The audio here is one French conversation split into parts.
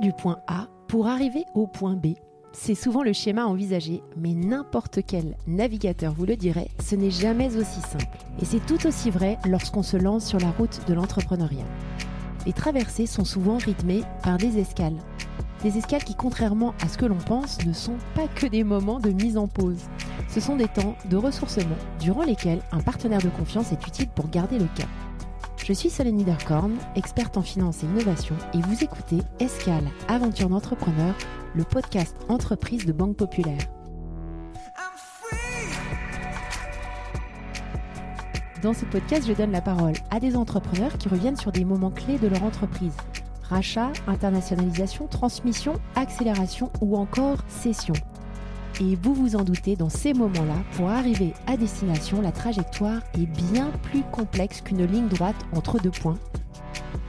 Du point A pour arriver au point B, c'est souvent le schéma envisagé, mais n'importe quel navigateur vous le dirait, ce n'est jamais aussi simple. Et c'est tout aussi vrai lorsqu'on se lance sur la route de l'entrepreneuriat. Les traversées sont souvent rythmées par des escales. Des escales qui, contrairement à ce que l'on pense, ne sont pas que des moments de mise en pause. Ce sont des temps de ressourcement durant lesquels un partenaire de confiance est utile pour garder le cap. Je suis Solène Niederkorn, experte en finance et innovation, et vous écoutez Escale, aventure d'entrepreneur, le podcast entreprise de Banque Populaire. Dans ce podcast, je donne la parole à des entrepreneurs qui reviennent sur des moments clés de leur entreprise. Rachat, internationalisation, transmission, accélération ou encore cession. Et vous vous en doutez, dans ces moments-là, pour arriver à destination, la trajectoire est bien plus complexe qu'une ligne droite entre deux points.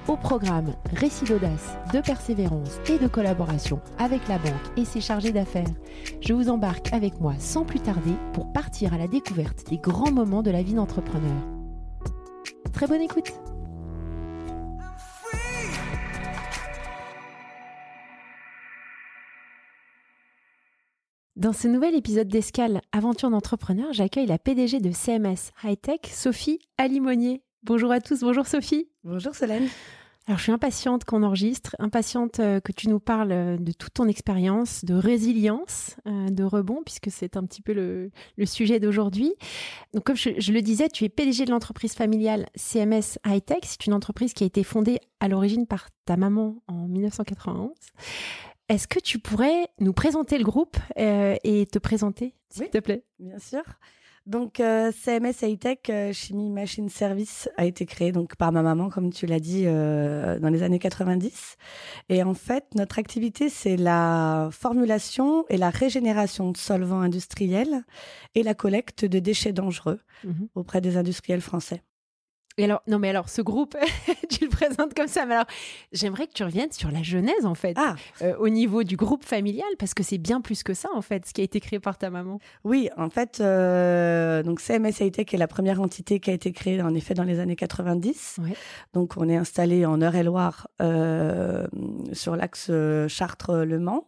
Au programme, récit d'audace, de persévérance et de collaboration avec la banque et ses chargés d'affaires. Je vous embarque avec moi sans plus tarder pour partir à la découverte des grands moments de la vie d'entrepreneur. Très bonne écoute Dans ce nouvel épisode d'Escale Aventure d'entrepreneur, j'accueille la PDG de CMS Hightech, Sophie Alimonier. Bonjour à tous, bonjour Sophie. Bonjour Solène. Alors je suis impatiente qu'on enregistre, impatiente euh, que tu nous parles euh, de toute ton expérience, de résilience, euh, de rebond, puisque c'est un petit peu le, sujet d'aujourd'hui. Donc comme je, je, le disais, tu es PDG de l'entreprise familiale CMS Hightech. C'est une entreprise qui a été fondée à l'origine par ta maman en 1991. Est-ce que tu pourrais nous présenter le groupe euh, et te présenter, s'il te plaît? Bien sûr. Donc euh, CMS Hightech euh, Chimie Machine Service a été créé donc par ma maman comme tu l'as dit dans les années 90 et en fait notre activité c'est la formulation et la régénération de solvants industriels et la collecte de déchets dangereux mhm. auprès des industriels français. Et alors, non, mais alors, ce groupe, tu le présentes comme ça, mais alors, j'aimerais que tu reviennes sur la genèse, en fait, ah. Euh, au niveau du groupe familial, parce que c'est bien plus que ça, en fait, ce qui a été créé par ta maman. Oui, en fait, euh, donc CMS Hightech est la première entité qui a été créée, en effet, dans les années 90. Donc, on est installé en Eure-et-Loire, euh, sur l'axe Chartres-Le Mans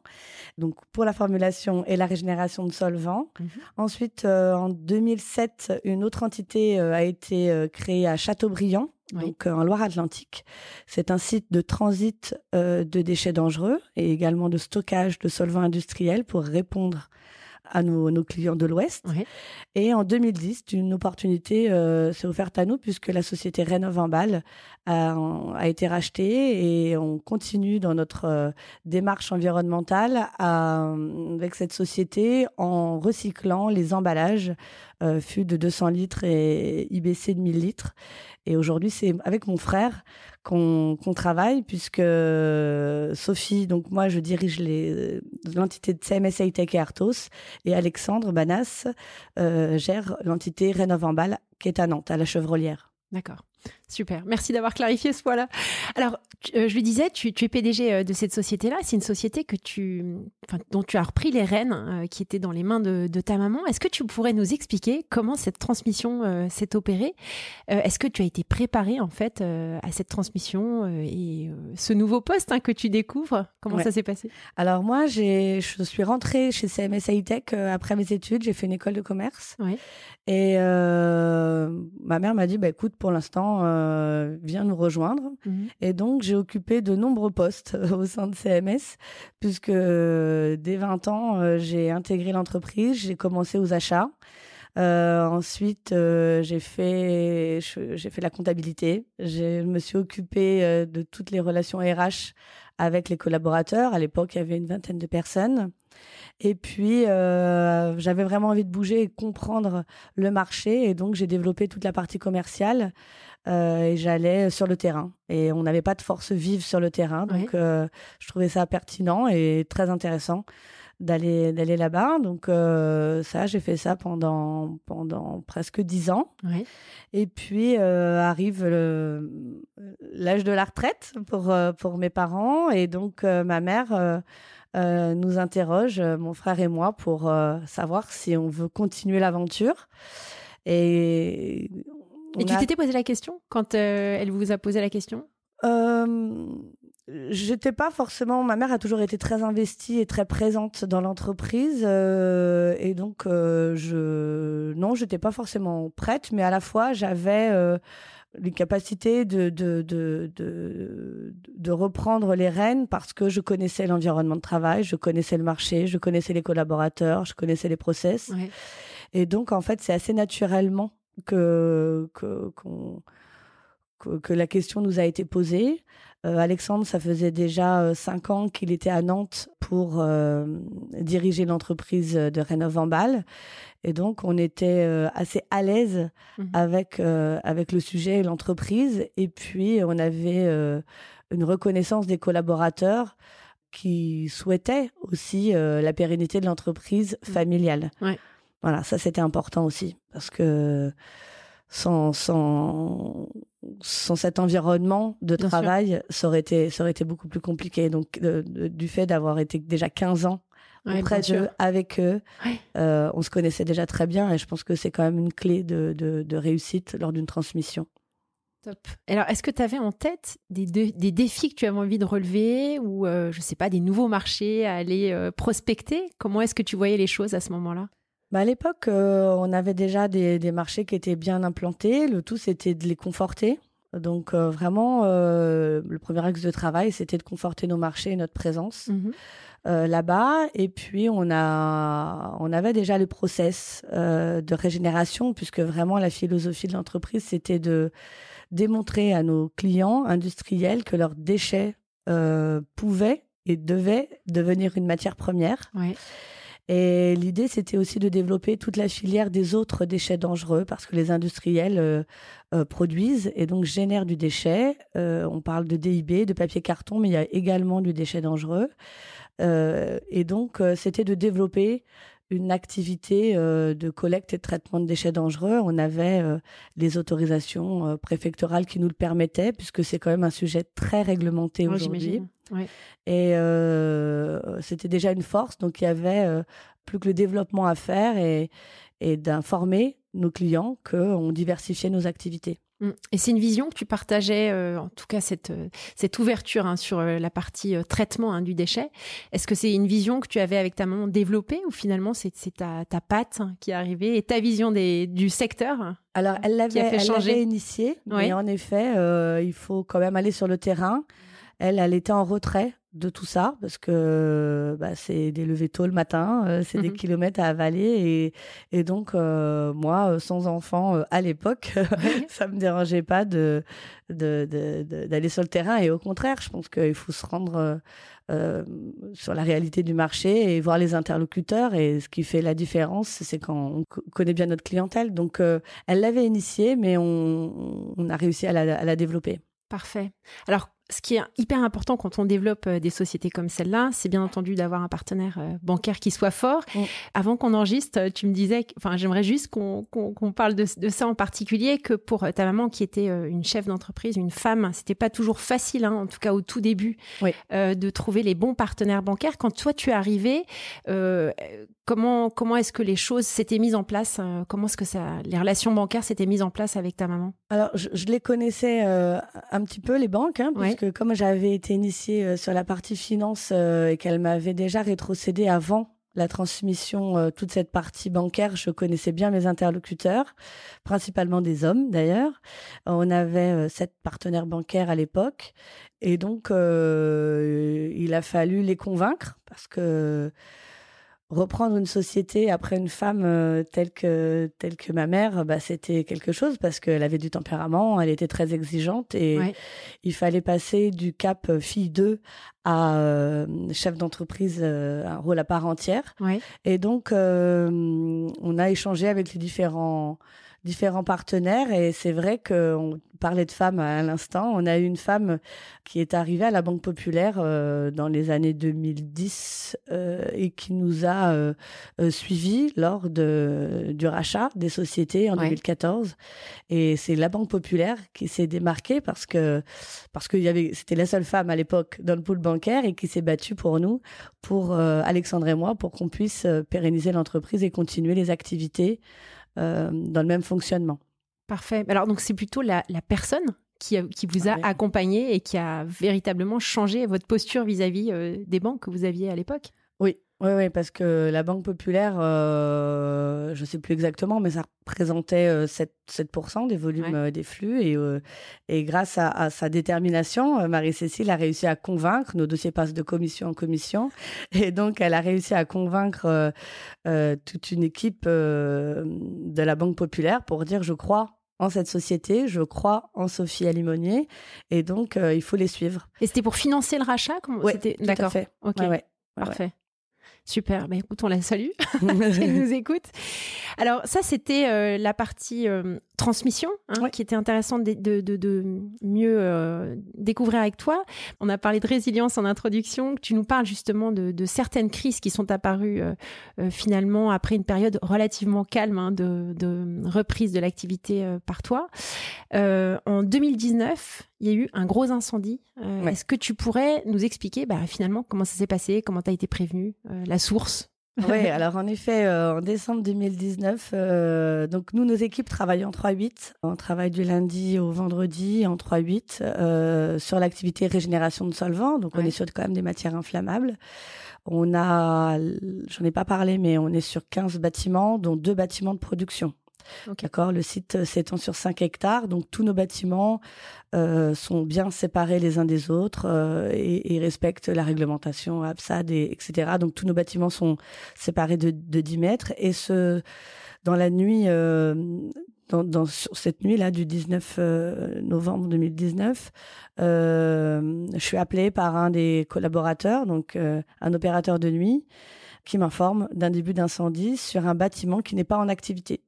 donc pour la formulation et la régénération de solvants. Mhm. Ensuite, euh, en 2007, une autre entité euh, a été euh, créée à Châteaubriand, donc en Loire-Atlantique. C'est un site de transit de déchets dangereux et également de stockage de solvants industriels pour répondre à nos, nos clients de l'Ouest. Et en 2010, une opportunité euh, s'est offerte à nous puisque la société Rénov a, a, été rachetée et on continue dans notre euh, démarche environnementale à, avec cette société en recyclant les emballages euh, fûts de 200 litres et IBC de 1000 litres. Et aujourd'hui, c'est avec mon frère qu'on travaille puisque Sophie, donc moi, je dirige l'entité de CMS Hightech et Artos et Alexandre Banas euh, gère l'entité Rénov qui est à Nantes, à la Chevrolière. D'accord. Super, merci d'avoir clarifié ce point-là. Alors, euh, je lui disais, tu, es PDG euh, de cette société-là. C'est une société que tu, dont tu as repris les rênes, euh, qui étaient dans les mains de, ta maman. Est-ce que tu pourrais nous expliquer comment cette transmission s'est opérée? Est-ce que tu as été préparé en fait à cette transmission et ce nouveau poste hein, que tu découvres? Comment ça s'est passé? Alors moi, je suis rentrée chez CMS Hightech après mes études. J'ai fait une école de commerce. Et ma mère m'a dit, bah écoute, pour l'instant euh, vient nous rejoindre. Mhm. Et donc, j'ai occupé de nombreux postes au sein de CMS, puisque euh, dès 20 ans, euh, j'ai intégré l'entreprise, j'ai commencé aux achats. ensuite, j'ai fait j'ai fait la comptabilité. Je me suis occupée de toutes les relations RH avec les collaborateurs. À l'époque, il y avait une vingtaine de personnes. Et puis, euh, j'avais vraiment envie de bouger et comprendre le marché. Et donc, j'ai développé toute la partie commerciale euh, et j'allais sur le terrain. Et on n'avait pas de force vive sur le terrain. Donc, euh, je trouvais ça pertinent et très intéressant d'aller d'aller là-bas. Donc euh, ça, j'ai fait ça pendant pendant presque dix ans. Oui. Et puis euh, arrive l'âge de la retraite pour euh, pour mes parents et donc ma mère nous interroge, mon frère et moi, pour savoir si on veut continuer l'aventure. Et et tu t'étais posé la question quand elle vous a posé la question? J'étais pas forcément. Ma mère a toujours été très investie et très présente dans l'entreprise, euh, et donc euh, je non, j'étais pas forcément prête, mais à la fois j'avais euh, les capacités de de, de de, de reprendre les rênes parce que je connaissais l'environnement de travail, je connaissais le marché, je connaissais les collaborateurs, je connaissais les process, et donc en fait c'est assez naturellement que que qu'on que, la question nous a été posée. Euh, Alexandre, ça faisait déjà euh, cinq ans qu'il était à Nantes pour euh, diriger l'entreprise de Rénov en Et donc, on était assez à l'aise mmh avec, avec le sujet et l'entreprise. Et puis, on avait une reconnaissance des collaborateurs qui souhaitaient aussi la pérennité de l'entreprise mmh. familiale. Voilà, ça c'était important aussi parce que sans, sans, sans cet environnement de travail, ça aurait, été, ça aurait été beaucoup plus compliqué. Donc, du fait d'avoir été déjà 15 ans auprès d'eux, avec eux, euh, on se connaissait déjà très bien et je pense que c'est quand même une clé de, de, réussite lors d'une transmission. Top. Alors, est-ce que tu avais en tête des, des, défis que tu avais envie de relever ou, euh, je sais pas, des nouveaux marchés à aller euh, prospecter? Comment est-ce que tu voyais les choses à ce moment-là? Bah, à l'époque, euh, on avait déjà des, des, marchés qui étaient bien implantés. Le tout, c'était de les conforter. Donc euh, vraiment, euh, le premier axe de travail, c'était de conforter nos marchés et notre présence mmh là-bas. Et puis, on, a, on avait déjà le process de régénération, puisque vraiment la philosophie de l'entreprise, c'était de démontrer à nos clients industriels que leurs déchets pouvaient et devaient devenir une matière première. Ouais. Et l'idée, c'était aussi de développer toute la filière des autres déchets dangereux parce que les industriels euh, euh, produisent et donc génèrent du déchet. Euh, on parle de DIB, de papier carton, mais il y a également du déchet dangereux. et donc, c'était de développer une activité de collecte et de traitement de déchets dangereux. On avait les autorisations préfectorales qui nous le permettaient, puisque c'est quand même un sujet très réglementé aujourd'hui. Et euh, c'était déjà une force. Donc, il y avait euh, plus que le développement à faire et, et d'informer nos clients qu'on diversifiait nos activités. Mmh. Et c'est une vision que tu partageais, euh, en tout cas cette, cette ouverture hein, sur la partie traitement hein, du déchet. Est-ce que c'est une vision que tu avais avec ta maman développée ou finalement c'est ta, ta patte qui est arrivée et ta vision des, du secteur Alors elle l'avait initiée, mais en effet, il faut quand même aller sur le terrain. Elle, elle était en retrait de tout ça parce que bah, c'est des levées tôt le matin, euh, c'est des mhm. kilomètres à avaler et, et donc euh, moi euh, sans enfant à l'époque, ça me dérangeait pas de d'aller sur le terrain et au contraire, je pense qu'il faut se rendre sur la réalité du marché et voir les interlocuteurs et ce qui fait la différence, c'est quand on connaît bien notre clientèle. Donc elle l'avait initiée, mais on, on, a réussi à la, à la développer. Parfait. Alors ce qui est hyper important quand on développe euh, des sociétés comme celle-là, c'est bien entendu d'avoir un partenaire euh, bancaire qui soit fort. Mm. Avant qu'on enregistre, euh, tu me disais, enfin, j'aimerais juste qu'on parle de, ça en particulier, que pour ta maman qui était une chef d'entreprise, une femme, c'était pas toujours facile, hein, en tout cas au tout début, de trouver les bons partenaires bancaires. Quand toi tu es arrivé, comment comment est-ce que les choses s'étaient mises en place Comment est-ce que ça, les relations bancaires s'étaient mises en place avec ta maman? Alors, je, les connaissais un petit peu les banques, hein, que comme j'avais été initiée euh, sur la partie finance euh, et qu'elle m'avait déjà rétrocédé avant la transmission, euh, toute cette partie bancaire, je connaissais bien mes interlocuteurs, principalement des hommes d'ailleurs. On avait sept partenaires bancaires à l'époque et donc il a fallu les convaincre parce que reprendre une société après une femme euh, telle que telle que ma mère, bah, c'était quelque chose parce qu'elle avait du tempérament, elle était très exigeante et il fallait passer du cap euh, fille 2 à euh, chef d'entreprise, un rôle à part entière. Et donc on a échangé avec les différents différents partenaires et c'est vrai qu'on parlait de femmes à l'instant. On a eu une femme qui est arrivée à la Banque Populaire euh, dans les années 2010 euh, et qui nous a euh, suivis lors de, du rachat des sociétés en 2014. Et c'est la Banque Populaire qui s'est démarquée parce que parce qu'il y avait c'était la seule femme à l'époque dans le pool bancaire et qui s'est battue pour nous, pour Alexandre et moi, pour qu'on puisse pérenniser l'entreprise et continuer les activités euh, dans le même fonctionnement. Parfait. Alors donc c'est plutôt la, personne qui, qui vous a accompagné et qui a véritablement changé votre posture vis-à-vis des banques que vous aviez à l'époque? Oui, oui, parce que la Banque Populaire, euh, je ne sais plus exactement, mais ça représentait 7%, euh, des volumes euh, des flux. Et, et grâce à, sa détermination, Marie-Cécile a réussi à convaincre, nos dossiers passent de commission en commission, et donc elle a réussi à convaincre toute une équipe de la Banque Populaire pour dire je crois en cette société, je crois en Sophie Alimonier, et donc il faut les suivre. Et c'était pour financer le rachat Oui, D'accord. Fait. Ok. Parfait. Super, bah écoute, on la salue, elle nous écoute. Alors ça, c'était euh, la partie euh, transmission hein, qui était intéressante de, de, mieux euh, découvrir avec toi. On a parlé de résilience en introduction. Tu nous parles justement de, certaines crises qui sont apparues finalement après une période relativement calme hein, de, reprise de l'activité par toi. en 2019, il y a eu un gros incendie. Est-ce que tu pourrais nous expliquer bah, finalement comment ça s'est passé, comment tu as été prévenu, la source oui, alors en effet, euh, en décembre 2019, euh, donc nous, nos équipes travaillent en 3-8. On travaille du lundi au vendredi en 3-8 euh, sur l'activité régénération de solvants. Donc on est sur quand même des matières inflammables. On a, j'en ai pas parlé, mais on est sur 15 bâtiments, dont deux bâtiments de production. D'accord. Le site euh, s'étend sur 5 hectares, donc tous nos bâtiments euh, sont bien séparés les uns des autres euh, et, respectent la réglementation ABSAD, et, etc. Donc tous nos bâtiments sont séparés de, 10 mètres. Et ce, dans la nuit, dans, sur cette nuit-là du 19 novembre 2019, je suis appelée par un des collaborateurs, donc un opérateur de nuit, qui m'informe d'un début d'incendie sur un bâtiment qui n'est pas en activité.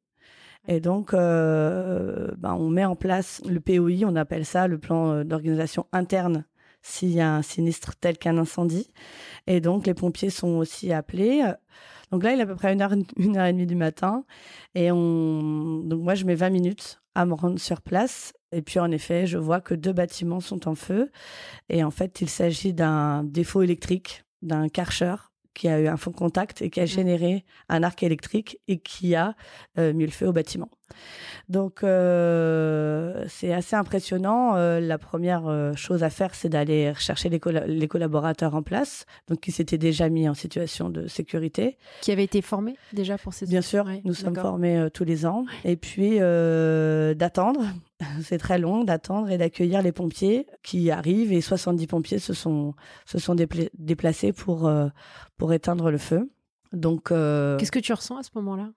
Et donc, euh, ben, on met en place le POI, on appelle ça le plan euh, d'organisation interne s'il y a un sinistre tel qu'un incendie. Et donc, les pompiers sont aussi appelés. Donc là, il est à peu près une heure, une heure et demie du matin. Et on... donc moi, je mets 20 minutes à me rendre sur place. Et puis, en effet, je vois que deux bâtiments sont en feu. Et en fait, il s'agit d'un défaut électrique, d'un karcher qui a eu un fond de contact et qui a mmh. généré un arc électrique et qui a euh, mis le feu au bâtiment. Donc euh, c'est assez impressionnant. Euh, la première euh, chose à faire, c'est d'aller chercher les, les, collaborateurs en place, donc qui s'étaient déjà mis en situation de sécurité. Qui avaient été formés déjà pour ces Bien sûr, nous sommes formés tous les ans. Et puis d'attendre, c'est très long d'attendre et d'accueillir les pompiers qui arrivent et 70 pompiers se sont se sont déplacés pour pour éteindre le feu. Donc qu'est-ce que tu ressens à ce moment-là?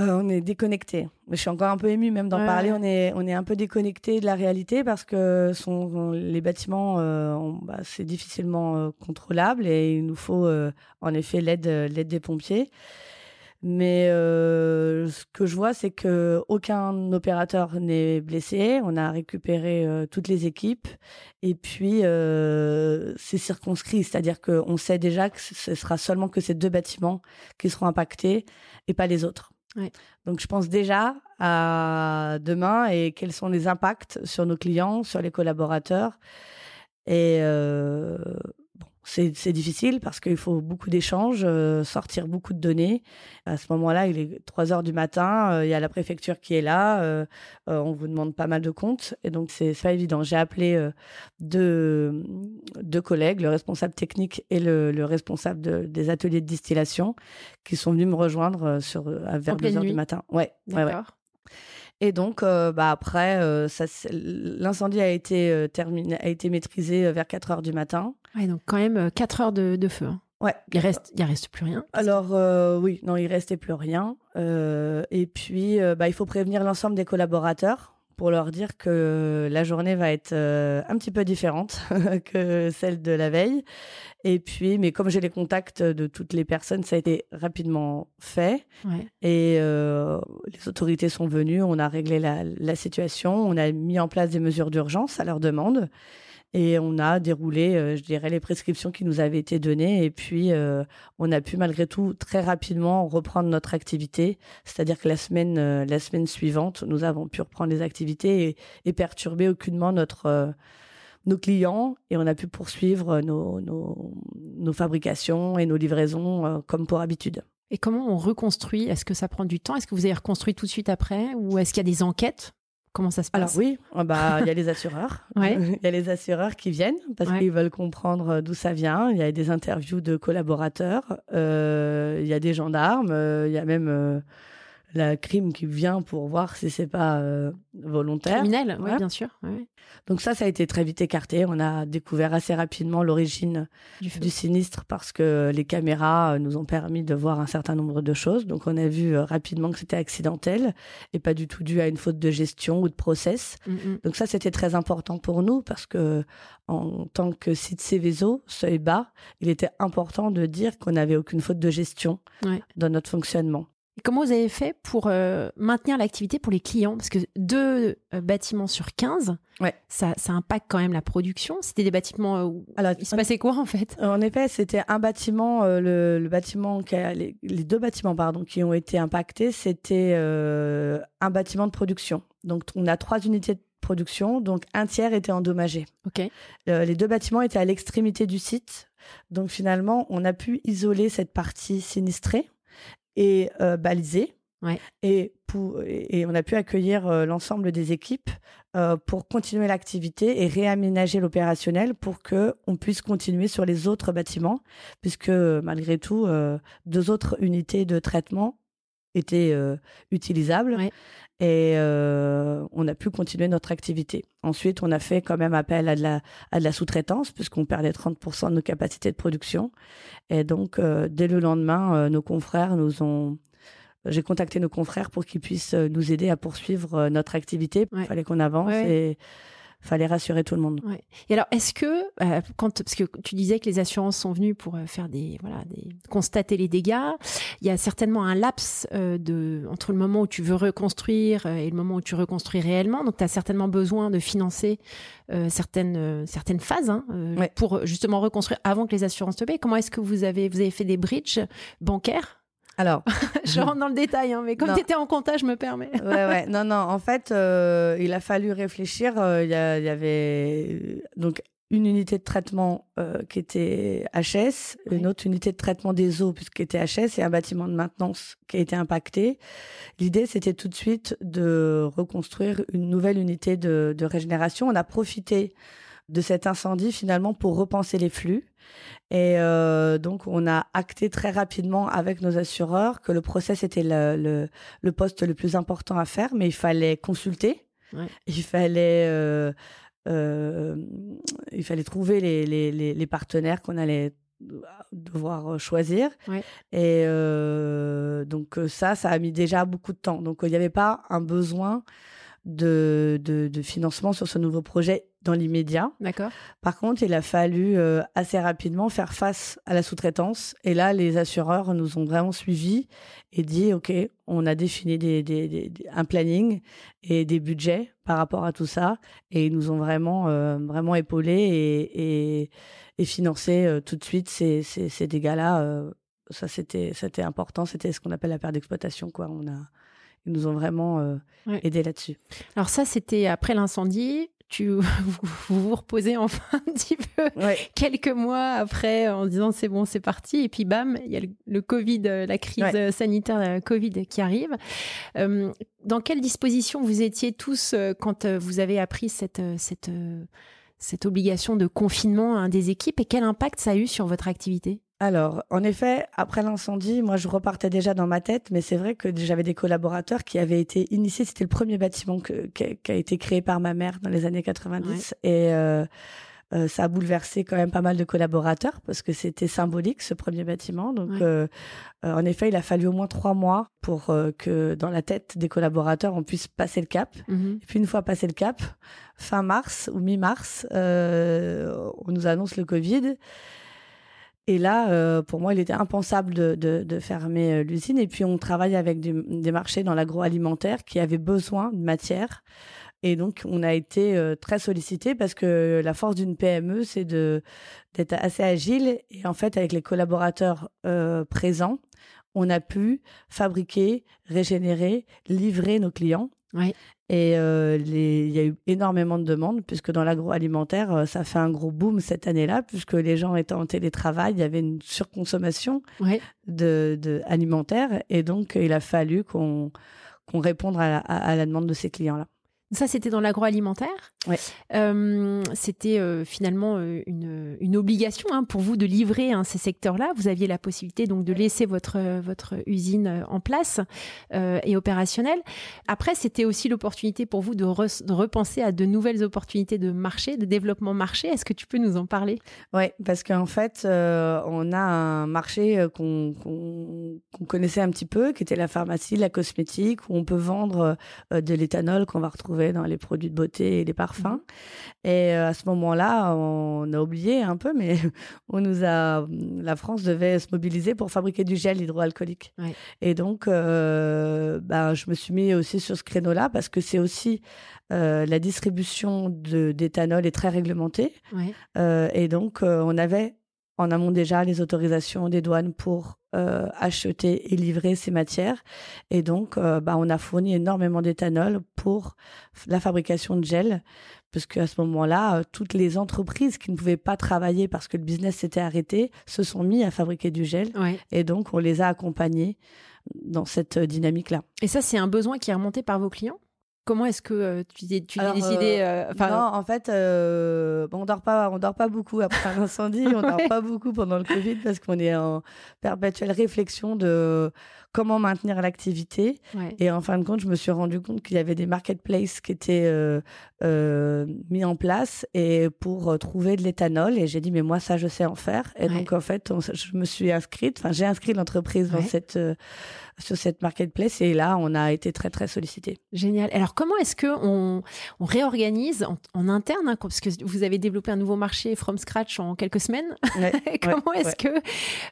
Euh, on est déconnecté. Je suis encore un peu émue même d'en parler. On est, on est un peu déconnecté de la réalité parce que sont, les bâtiments, euh, bah, c'est difficilement euh, contrôlable et il nous faut en effet l'aide, l'aide des pompiers. Mais ce que je vois, c'est que aucun opérateur n'est blessé. On a récupéré toutes les équipes et puis c'est circonscrit, c'est-à-dire qu'on sait déjà que ce sera seulement que ces deux bâtiments qui seront impactés et pas les autres. Donc, je pense déjà à demain et quels sont les impacts sur nos clients, sur les collaborateurs. Et euh, c'est difficile parce qu'il faut beaucoup d'échanges, euh, sortir beaucoup de données. À ce moment-là, il est 3 heures du matin, euh, il y a la préfecture qui est là, euh, on vous demande pas mal de comptes, et donc c'est pas évident. J'ai appelé deux, deux collègues, le responsable technique et le, le responsable des ateliers de distillation, qui sont venus me rejoindre sur, vers 2 heures du matin. Ouais, ouais, ouais. Et donc, bah après, l'incendie a été terminé, a été maîtrisé vers 4 heures du matin. Ouais, donc quand même 4 euh, heures de, feu. Hein. Ouais. Il reste, il reste plus rien. Alors euh, oui, non, il restait plus rien. Euh, et puis, bah, il faut prévenir l'ensemble des collaborateurs pour leur dire que la journée va être un petit peu différente que celle de la veille. Et puis, mais comme j'ai les contacts de toutes les personnes, ça a été rapidement fait. Ouais. Et les autorités sont venues, on a réglé la, la situation, on a mis en place des mesures d'urgence à leur demande. Et on a déroulé, euh, je dirais, les prescriptions qui nous avaient été données. Et puis, euh, on a pu malgré tout très rapidement reprendre notre activité. C'est-à-dire que la semaine, euh, la semaine suivante, nous avons pu reprendre les activités et, et perturber aucunement notre nos clients et on a pu poursuivre nos, nos, nos fabrications et nos livraisons comme pour habitude. Et comment on reconstruit? Est-ce que ça prend du temps? Est-ce que vous avez reconstruit tout de suite après? Ou est-ce qu'il y a des enquêtes? Comment ça se passe? Alors oui, oh, bah il y a les assureurs. Il y a les assureurs qui viennent parce qu'ils veulent comprendre d'où ça vient. Il y a des interviews de collaborateurs. Euh, il y a des gendarmes. Euh, il y a même la crime qui vient pour voir si c'est pas euh, volontaire. Criminel, oui, bien sûr. Donc ça, ça a été très vite écarté. On a découvert assez rapidement l'origine du, sinistre parce que les caméras euh, nous ont permis de voir un certain nombre de choses. Donc on a vu euh, rapidement que c'était accidentel et pas du tout dû à une faute de gestion ou de process. Mm, mm. Donc ça, c'était très important pour nous parce que en tant que site Céveso, seuil bas, il était important de dire qu'on n'avait aucune faute de gestion dans notre fonctionnement comment vous avez fait pour euh, maintenir l'activité pour les clients? Parce que deux euh, bâtiments sur 15, ça, ça, impacte quand même la production. C'était des bâtiments euh, où Alors, il se passait quoi en fait? En effet, c'était un bâtiment, le, bâtiment, qui les, deux bâtiments pardon, qui ont été impactés, c'était un bâtiment de production. Donc on a trois unités de production, donc un tiers était endommagé. Ok. les deux bâtiments étaient à l'extrémité du site. Donc finalement, on a pu isoler cette partie sinistrée et euh, balisé. Et, pour, et on a pu accueillir euh, l'ensemble des équipes euh, pour continuer l'activité et réaménager l'opérationnel pour que on puisse continuer sur les autres bâtiments, puisque malgré tout, deux autres unités de traitement étaient utilisables. Et on a pu continuer notre activité. Ensuite, on a fait quand même appel à de la, à de la sous-traitance, puisqu'on perdait 30% de nos capacités de production. Et donc, dès le lendemain, nos confrères nous ont j'ai contacté nos confrères pour qu'ils puissent nous aider à poursuivre notre activité. Il fallait qu'on avance et fallait rassurer tout le monde. Et alors, est-ce que, euh, quand, parce que tu disais que les assurances sont venues pour euh, faire des, voilà, des, constater les dégâts, il y a certainement un laps euh, de, entre le moment où tu veux reconstruire et le moment où tu reconstruis réellement. Donc, tu as certainement besoin de financer certaines, certaines phases hein, pour justement reconstruire avant que les assurances te payent. Comment est-ce que vous avez, vous avez fait des bridges bancaires alors, je rentre dans le détail, hein, mais comme tu étais en comptage, je me permets. ouais, ouais. Non, non. En fait, euh, il a fallu réfléchir. Euh, il y, y, avait euh, donc une unité de traitement qui était HS, une autre unité de traitement des eaux puisqu'il était HS et un bâtiment de maintenance qui a été impacté. L'idée, c'était tout de suite de reconstruire une nouvelle unité de, de régénération. On a profité de cet incendie finalement pour repenser les flux. Et euh, donc, on a acté très rapidement avec nos assureurs que le process était le, le, poste le plus important à faire, mais il fallait consulter, il fallait euh, euh, il fallait trouver les, les, les, partenaires qu'on allait devoir choisir. Et donc ça, ça a mis déjà beaucoup de temps. Donc il n'y avait pas un besoin de, de, de, financement sur ce nouveau projet dans l'immédiat. D'accord. Par contre, il a fallu euh, assez rapidement faire face à la sous-traitance. Et là, les assureurs nous ont vraiment suivis et dit, OK, on a défini des, des, des, un planning et des budgets par rapport à tout ça. Et ils nous ont vraiment, euh, vraiment épaulés et, et, et financé euh, tout de suite ces, ces, ces dégâts-là. ça, c'était, c'était important. C'était ce qu'on appelle la perte d'exploitation, quoi. On a, ils nous ont vraiment euh, aidés là-dessus. Alors ça, c'était après l'incendie. Tu vous, vous, reposez enfin un petit peu quelques mois après en disant c'est bon, c'est parti. Et puis bam, il y a le, Covid, euh, la crise sanitaire de Covid qui arrive. Euh, dans quelle disposition vous étiez tous quand vous avez appris cette, cette, cette obligation de confinement hein, des équipes et quel impact ça a eu sur votre activité? Alors, en effet, après l'incendie, moi, je repartais déjà dans ma tête, mais c'est vrai que j'avais des collaborateurs qui avaient été initiés. C'était le premier bâtiment qui, a été créé par ma mère dans les années 90. Et euh, euh, ça a bouleversé quand même pas mal de collaborateurs parce que c'était symbolique, ce premier bâtiment. Donc, euh, en effet, il a fallu au moins trois mois pour que dans la tête des collaborateurs, on puisse passer le cap. Mm-hmm. Et puis, une fois passé le cap, fin mars ou mi-mars, on nous annonce le Covid. Et là, euh, pour moi, il était impensable de, fermer euh, l'usine. Et puis, on travaille avec des marchés dans l'agroalimentaire qui avaient besoin de matière. Et donc, on a été euh, très sollicité parce que la force d'une PME, c'est d'être assez agile. Et en fait, avec les collaborateurs présents, on a pu fabriquer, régénérer, livrer nos clients. Oui. Et euh, il y a eu énormément de demandes, puisque dans l'agroalimentaire, euh, ça fait un gros boom cette année-là, puisque les gens étaient en télétravail, il y avait une surconsommation de, de, alimentaire, et donc il a fallu qu'on réponde à la, à la demande de ces clients-là. Ça, c'était dans l'agroalimentaire. Ouais. Euh, c'était euh, finalement euh, une, une, obligation hein, pour vous de livrer hein, ces secteurs-là. Vous aviez la possibilité donc de laisser votre votre usine en place et opérationnelle. Après, c'était aussi l'opportunité pour vous de, de, repenser à de nouvelles opportunités de marché, de développement marché. Est-ce que tu peux nous en parler? Oui, parce qu'en fait, on a un marché qu'on connaissait un petit peu, qui était la pharmacie, la cosmétique, où on peut vendre de l'éthanol qu'on va retrouver dans les produits de beauté et les parfums. Mhm. Et euh, à ce moment-là, on a oublié un peu, mais on nous a, la France devait se mobiliser pour fabriquer du gel hydroalcoolique. Et donc, euh, ben, je me suis mis aussi sur ce créneau-là parce que c'est aussi euh, la distribution d'éthanol est très réglementée. et donc, on avait en amont déjà les autorisations des douanes pour euh, acheter et livrer ces matières. Et donc, euh, bah, on a fourni énormément d'éthanol pour la fabrication de gel, parce qu'à ce moment-là, euh, toutes les entreprises qui ne pouvaient pas travailler parce que le business s'était arrêté se sont mis à fabriquer du gel. Et donc, on les a accompagnés dans cette dynamique-là. Et ça, c'est un besoin qui est remonté par vos clients? Comment est-ce que euh, tu, tu as décidé euh, euh, Non, en fait, bon, on dort pas, on dort pas beaucoup après un incendie, on dort pas beaucoup pendant le Covid parce qu'on est en perpétuelle réflexion de comment maintenir l'activité. Et en fin de compte, je me suis rendu compte qu'il y avait des marketplaces qui étaient mis en place et pour trouver de l'éthanol. Et j'ai dit mais moi ça je sais en faire. Et donc en fait, je me suis inscrite. Enfin, j'ai inscrit l'entreprise dans cette sur cette marketplace et là on a été très très sollicité. Génial. Alors comment est-ce que on, on réorganise en, interne hein, parce que vous avez développé un nouveau marché from scratch en quelques semaines? comment est-ce que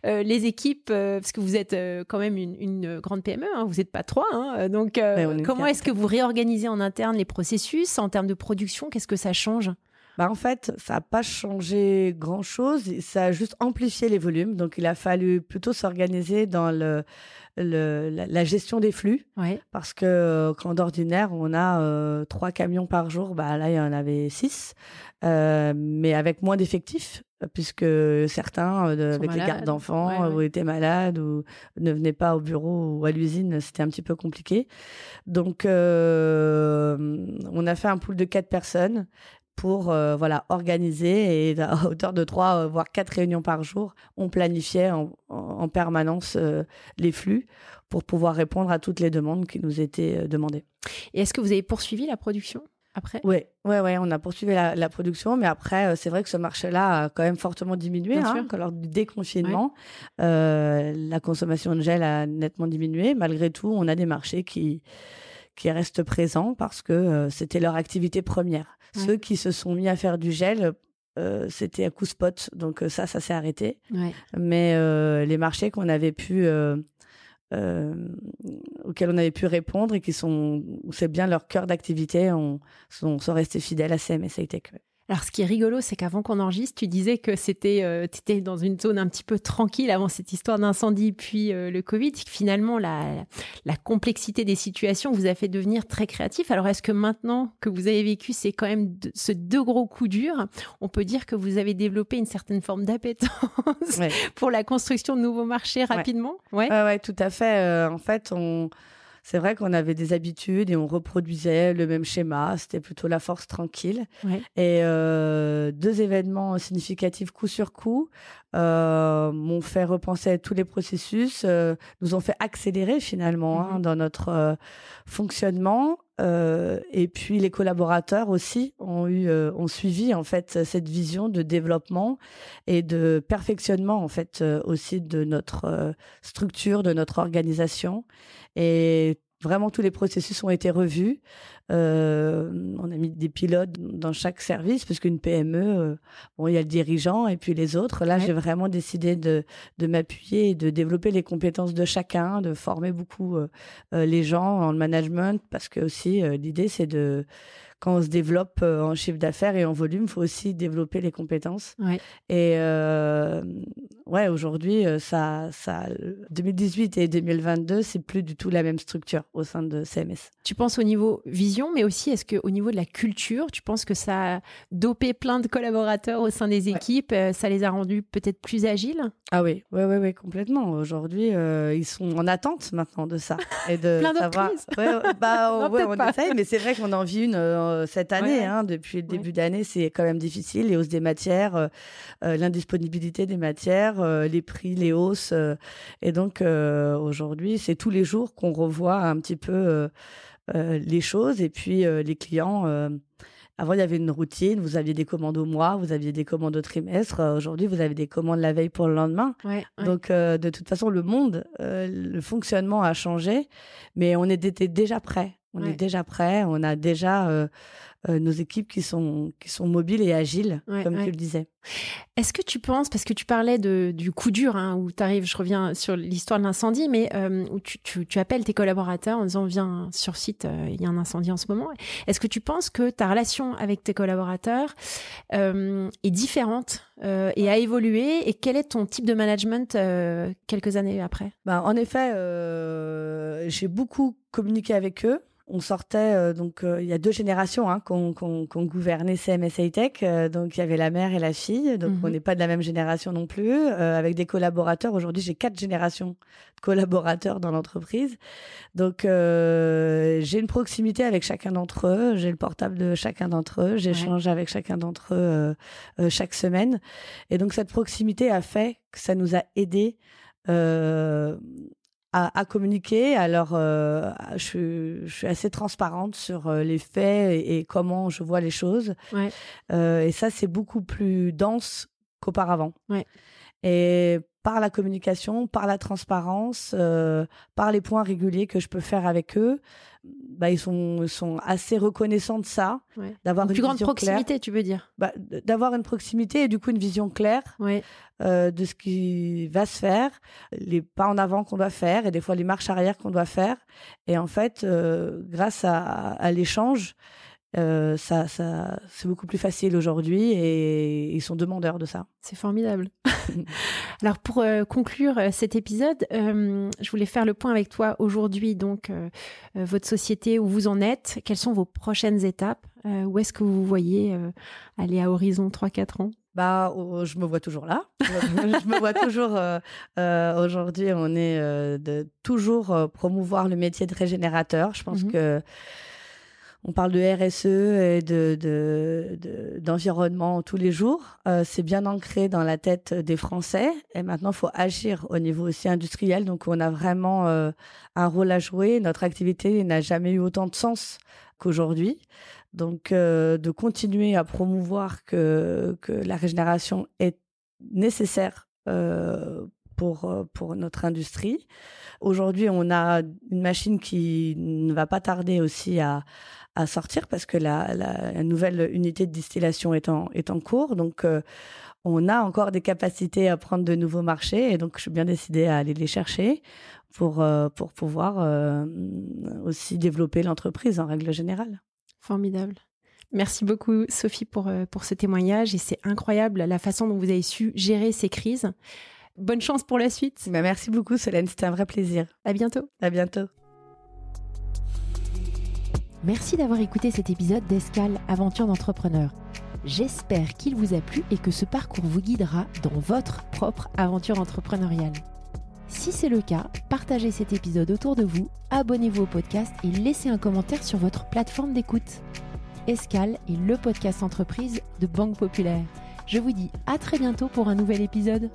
euh, les équipes euh, parce que vous êtes euh, quand même une, une grande PME, hein, vous n'êtes pas trois, hein, donc comment est-ce que vous réorganisez en interne les processus en termes de production Qu'est-ce que ça change? Bah en fait, ça n'a pas changé grand-chose, ça a juste amplifié les volumes. Donc, il a fallu plutôt s'organiser dans le, le la, gestion des flux. Parce que euh, quand d'ordinaire, on a euh, trois camions par jour, bah là, il y en avait six, euh, mais avec moins d'effectifs puisque certains, avec les gardes d'enfants, étaient malades ou ne venaient pas au bureau ou à l'usine, c'était un petit peu compliqué. Donc, on a fait un pool de quatre personnes pour euh, voilà organiser et à hauteur de trois euh, voire quatre réunions par jour, on planifiait en, permanence euh, les flux pour pouvoir répondre à toutes les demandes qui nous étaient demandées. Et est-ce que vous avez poursuivi la production? Après? Oui, ouais, ouais, on a poursuivi la, production, mais après, c'est vrai que ce marché-là a quand même fortement diminué. Hein, lors du déconfinement, la consommation de gel a nettement diminué. Malgré tout, on a des marchés qui qui restent présents parce que c'était leur activité première. Ceux qui se sont mis à faire du gel, euh, c'était à coup spot, donc euh, ça, ça s'est arrêté. Mais euh, les marchés qu'on avait pu, auxquels on avait pu répondre et qui sont, c'est bien leur cœur d'activité, sont, sont restés fidèles à CMS Tech. Alors, ce qui est rigolo, c'est qu'avant qu'on enregistre, tu disais que c'était, euh, tu étais dans une zone un petit peu tranquille avant cette histoire d'incendie, puis euh, le Covid. Finalement, la, la complexité des situations vous a fait devenir très créatif. Alors, est-ce que maintenant que vous avez vécu, c'est quand même ce deux gros coups durs, on peut dire que vous avez développé une certaine forme d'appétence pour la construction de nouveaux marchés rapidement? Ouais, ouais, ouais tout à fait. Euh, en fait, on c'est vrai qu'on avait des habitudes et on reproduisait le même schéma. C'était plutôt la force tranquille. Et euh, deux événements significatifs coup sur coup euh, m'ont fait repenser à tous les processus, euh, nous ont fait accélérer finalement hein, mhm. dans notre fonctionnement. Euh, et puis les collaborateurs aussi ont eu, ont suivi en fait cette vision de développement et de perfectionnement en fait aussi de notre structure, de notre organisation. Et vraiment tous les processus ont été revus. Euh, on a mis des pilotes dans chaque service parce qu'une PME, euh, bon, il y a le dirigeant et puis les autres. Là, j'ai vraiment décidé de, de m'appuyer et de développer les compétences de chacun, de former beaucoup euh, les gens en management parce que aussi l'idée c'est de quand on se développe en chiffre d'affaires et en volume, il faut aussi développer les compétences. Et ouais, aujourd'hui, ça, ça, 2018 et 2022, c'est plus du tout la même structure au sein de CMS. Tu penses au niveau vision, mais aussi est-ce qu'au niveau de la culture, tu penses que ça a dopé plein de collaborateurs au sein des équipes, ça les a rendus peut-être plus agiles? Ah oui, oui, oui, oui complètement. Aujourd'hui, ils sont en attente maintenant de ça et de plein savoir. bah, on essaye, mais c'est vrai qu'on en vit une euh, cette année. Hein, depuis le début d'année, c'est quand même difficile. Les hausses des matières, euh, euh, l'indisponibilité des matières, les prix, les hausses. et donc, aujourd'hui, c'est tous les jours qu'on revoit un petit peu les choses. Et puis, les clients avant, il y avait une routine. Vous aviez des commandes au mois, vous aviez des commandes au trimestre. Euh, aujourd'hui, vous avez des commandes la veille pour le lendemain. Donc, euh, de toute façon, le monde, euh, le fonctionnement a changé, mais on était déjà prêt. On est déjà prêt. On a déjà euh, nos équipes qui sont, qui sont mobiles et agiles, comme tu le disais. Est-ce que tu penses, parce que tu parlais de, du coup dur, hein, où tu arrives, je reviens sur l'histoire de l'incendie, mais euh, où tu, tu, tu, appelles tes collaborateurs en disant viens sur site, euh, il y a un incendie en ce moment. Est-ce que tu penses que ta relation avec tes collaborateurs est différente et a évolué? Et quel est ton type de management quelques années après? Bah, En effet, j'ai beaucoup communiqué avec eux on sortait euh, donc euh, il y a deux générations hein, qu'on qu gouvernait CMS Hightech euh, donc il y avait la mère et la fille. Donc on mhm. n'est pas de la même génération non plus. Avec des collaborateurs aujourd'hui j'ai quatre générations de collaborateurs dans l'entreprise. Donc j'ai une proximité avec chacun d'entre eux. J'ai le portable de chacun d'entre eux. J'échange avec chacun d'entre eux chaque semaine. Et donc cette proximité a fait que ça nous a aidé à, communiquer. Alors, euh, je, je, suis assez transparente sur euh, les faits et, comment je vois les choses. Ouais. Euh, et ça, c'est beaucoup plus dense qu'auparavant. Ouais. Et par la communication, par la transparence, euh, par les points réguliers que je peux faire avec eux, bah, ils, sont, sont assez reconnaissants de ça. D'avoir une, plus grande proximité, tu veux dire? Bah, D'avoir une proximité et du coup une vision claire euh, de ce qui va se faire, les pas en avant qu'on doit faire et des fois les marches arrière qu'on doit faire. Et en fait, euh, grâce à, à l'échange, euh, ça, ça c'est beaucoup plus facile aujourd'hui et ils sont demandeurs de ça. C'est formidable. Alors pour euh, conclure euh, cet épisode, je voulais faire le point avec toi aujourd'hui. Donc votre société, où vous en êtes, quelles sont vos prochaines étapes Où est-ce que vous voyez aller à horizon 3-4 ans? Bah, je me vois toujours là. je me vois toujours. Aujourd'hui, on est de toujours promouvoir le métier de régénérateur. Je pense mmh que on parle de RSE et de, d'environnement tous les jours. Euh, c'est bien ancré dans la tête des Français. Et maintenant, il faut agir au niveau aussi industriel. Donc, on a vraiment euh, un rôle à jouer. Notre activité n'a jamais eu autant de sens qu'aujourd'hui. Donc, euh, de continuer à promouvoir que, que la régénération est nécessaire pour, pour notre industrie. Aujourd'hui, on a une machine qui ne va pas tarder aussi à, à sortir parce que la, la, nouvelle unité de distillation est en, est en cours. Donc, euh, on a encore des capacités à prendre de nouveaux marchés et donc je suis bien décidée à aller les chercher pour, euh, pour pouvoir euh, aussi développer l'entreprise en règle générale. Formidable. Merci beaucoup Sophie pour, pour ce témoignage et c'est incroyable la façon dont vous avez su gérer ces crises. Bonne chance pour la suite. Bah, merci beaucoup Solène, c'était un vrai plaisir. À bientôt. À bientôt. Merci d'avoir écouté cet épisode d'Escale Aventure d'entrepreneur. J'espère qu'il vous a plu et que ce parcours vous guidera dans votre propre aventure entrepreneuriale. Si c'est le cas, partagez cet épisode autour de vous, abonnez-vous au podcast et laissez un commentaire sur votre plateforme d'écoute. Escale est le podcast entreprise de Banque Populaire. Je vous dis à très bientôt pour un nouvel épisode.